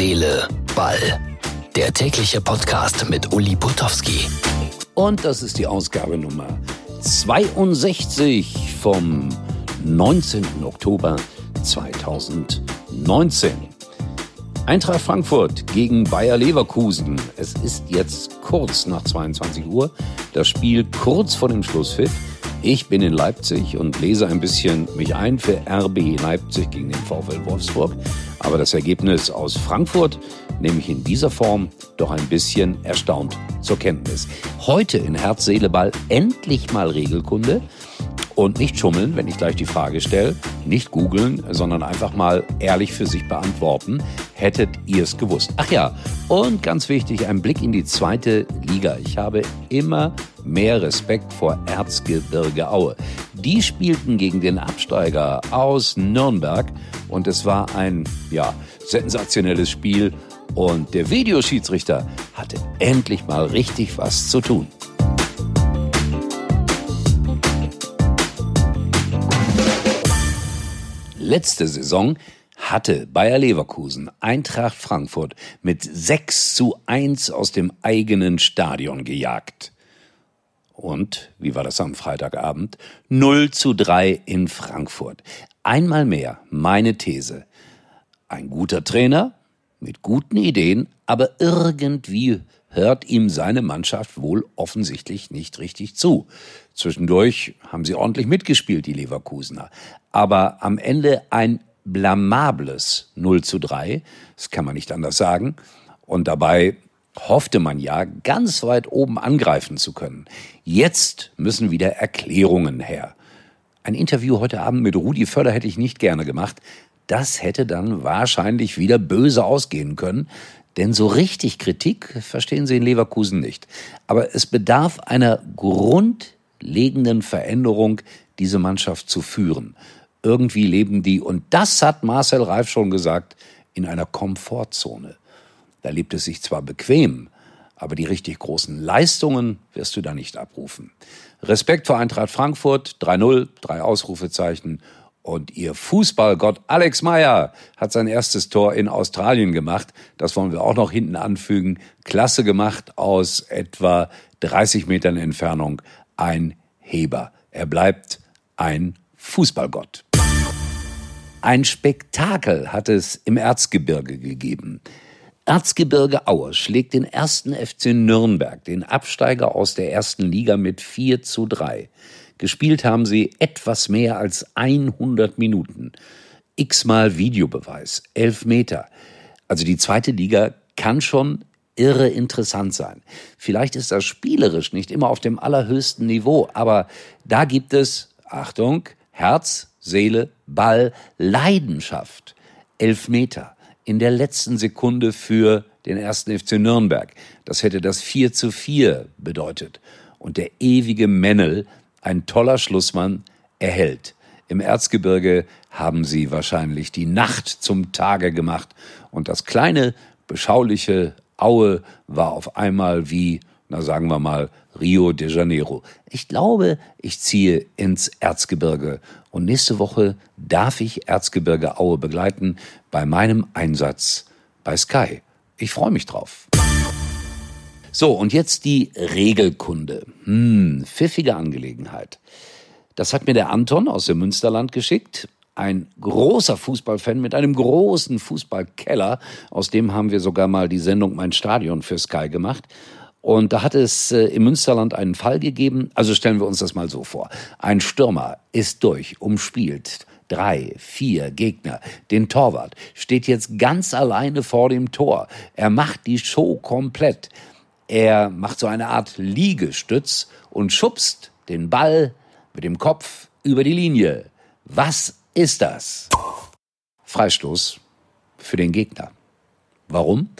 Seele, Ball. Der tägliche Podcast mit Uli Putowski. Und das ist die Ausgabe Nummer 62 vom 19. Oktober 2019. Eintracht Frankfurt gegen Bayer Leverkusen. Es ist jetzt kurz nach 22 Uhr. Das Spiel kurz vor dem Schlusspfiff. Ich bin in Leipzig und lese ein bisschen mich ein für RB Leipzig gegen den VfL Wolfsburg. Aber das Ergebnis aus Frankfurt nehme ich in dieser Form doch ein bisschen erstaunt zur Kenntnis. Heute in Herz, Seele, Ball endlich mal Regelkunde. Und nicht schummeln, wenn ich gleich die Frage stelle, nicht googeln, sondern einfach mal ehrlich für sich beantworten. Hättet ihr es gewusst? Ach ja, und ganz wichtig, ein Blick in die zweite Liga. Ich habe immer mehr Respekt vor Erzgebirge Aue. Die spielten gegen den Absteiger aus Nürnberg und es war ein, ja, sensationelles Spiel und der Videoschiedsrichter hatte endlich mal richtig was zu tun. Letzte Saison hatte Bayer Leverkusen Eintracht Frankfurt mit 6 zu 1 aus dem eigenen Stadion gejagt. Und, wie war das am Freitagabend? 0 zu 3 in Frankfurt. Einmal mehr meine These. Ein guter Trainer mit guten Ideen, aber irgendwie hört ihm seine Mannschaft wohl offensichtlich nicht richtig zu. Zwischendurch haben sie ordentlich mitgespielt, die Leverkusener. Aber am Ende ein blamables 0 zu 3, das kann man nicht anders sagen. Und dabei hoffte man ja, ganz weit oben angreifen zu können. Jetzt müssen wieder Erklärungen her. Ein Interview heute Abend mit Rudi Völler hätte ich nicht gerne gemacht. Das hätte dann wahrscheinlich wieder böse ausgehen können. Denn so richtig Kritik verstehen Sie in Leverkusen nicht. Aber es bedarf einer grundlegenden Veränderung, diese Mannschaft zu führen. Irgendwie leben die, und das hat Marcel Reif schon gesagt, in einer Komfortzone. Da lebt es sich zwar bequem, aber die richtig großen Leistungen wirst du da nicht abrufen. Respekt vor Eintracht Frankfurt, 3-0, drei Ausrufezeichen. Und ihr Fußballgott Alex Meyer hat sein erstes Tor in Australien gemacht. Das wollen wir auch noch hinten anfügen. Klasse gemacht aus etwa 30 Metern Entfernung. Ein Heber. Er bleibt ein Fußballgott. Ein Spektakel hat es im Erzgebirge gegeben. Erzgebirge Aue schlägt den ersten FC Nürnberg, den Absteiger aus der ersten Liga mit 4 zu 3. Gespielt haben sie etwas mehr als 100 Minuten. X-mal Videobeweis, elf Meter. Also die zweite Liga kann schon irre interessant sein. Vielleicht ist das spielerisch nicht immer auf dem allerhöchsten Niveau, aber da gibt es, Achtung, Herz, Seele, Ball, Leidenschaft. Elfmeter in der letzten Sekunde für den ersten FC Nürnberg. Das hätte das 4 zu 4 bedeutet. Und der ewige Männel, ein toller Schlussmann, erhält. Im Erzgebirge haben sie wahrscheinlich die Nacht zum Tage gemacht und das kleine, beschauliche Aue war auf einmal wie, na sagen wir mal, Rio de Janeiro. Ich glaube, ich ziehe ins Erzgebirge und nächste Woche darf ich Erzgebirge Aue begleiten bei meinem Einsatz bei Sky. Ich freue mich drauf. So, und jetzt die Regelkunde. Hm, pfiffige Angelegenheit. Das hat mir der Anton aus dem Münsterland geschickt. Ein großer Fußballfan mit einem großen Fußballkeller. Aus dem haben wir sogar mal die Sendung Mein Stadion für Sky gemacht. Und da hat es äh, im Münsterland einen Fall gegeben. Also stellen wir uns das mal so vor. Ein Stürmer ist durch, umspielt. Drei, vier Gegner. Den Torwart steht jetzt ganz alleine vor dem Tor. Er macht die Show komplett. Er macht so eine Art Liegestütz und schubst den Ball mit dem Kopf über die Linie. Was ist das? Freistoß für den Gegner. Warum?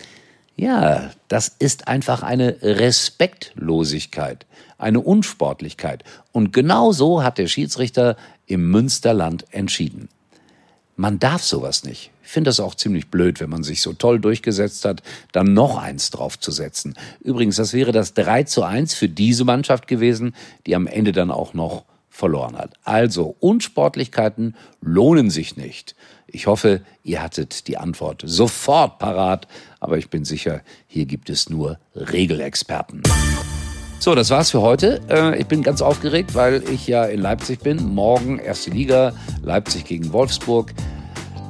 Ja, das ist einfach eine Respektlosigkeit, eine Unsportlichkeit. Und genau so hat der Schiedsrichter im Münsterland entschieden. Man darf sowas nicht. Ich finde das auch ziemlich blöd, wenn man sich so toll durchgesetzt hat, dann noch eins draufzusetzen. Übrigens, das wäre das 3 zu 1 für diese Mannschaft gewesen, die am Ende dann auch noch verloren hat. Also Unsportlichkeiten lohnen sich nicht. Ich hoffe, ihr hattet die Antwort sofort parat, aber ich bin sicher, hier gibt es nur Regelexperten. So, das war's für heute. Äh, ich bin ganz aufgeregt, weil ich ja in Leipzig bin. Morgen erste Liga, Leipzig gegen Wolfsburg.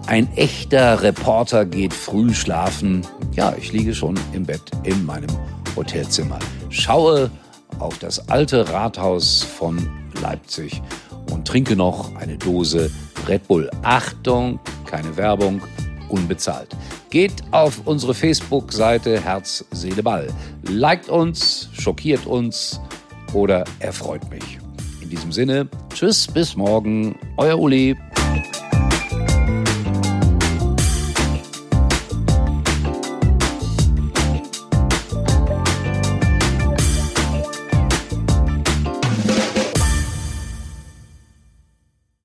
Ein echter Reporter geht früh schlafen. Ja, ich liege schon im Bett in meinem Hotelzimmer. Schaue auf das alte Rathaus von Leipzig und trinke noch eine Dose Red Bull. Achtung, keine Werbung, unbezahlt. Geht auf unsere Facebook-Seite Herz, Seele, Ball. Liked uns, schockiert uns oder erfreut mich. In diesem Sinne, tschüss, bis morgen, euer Uli.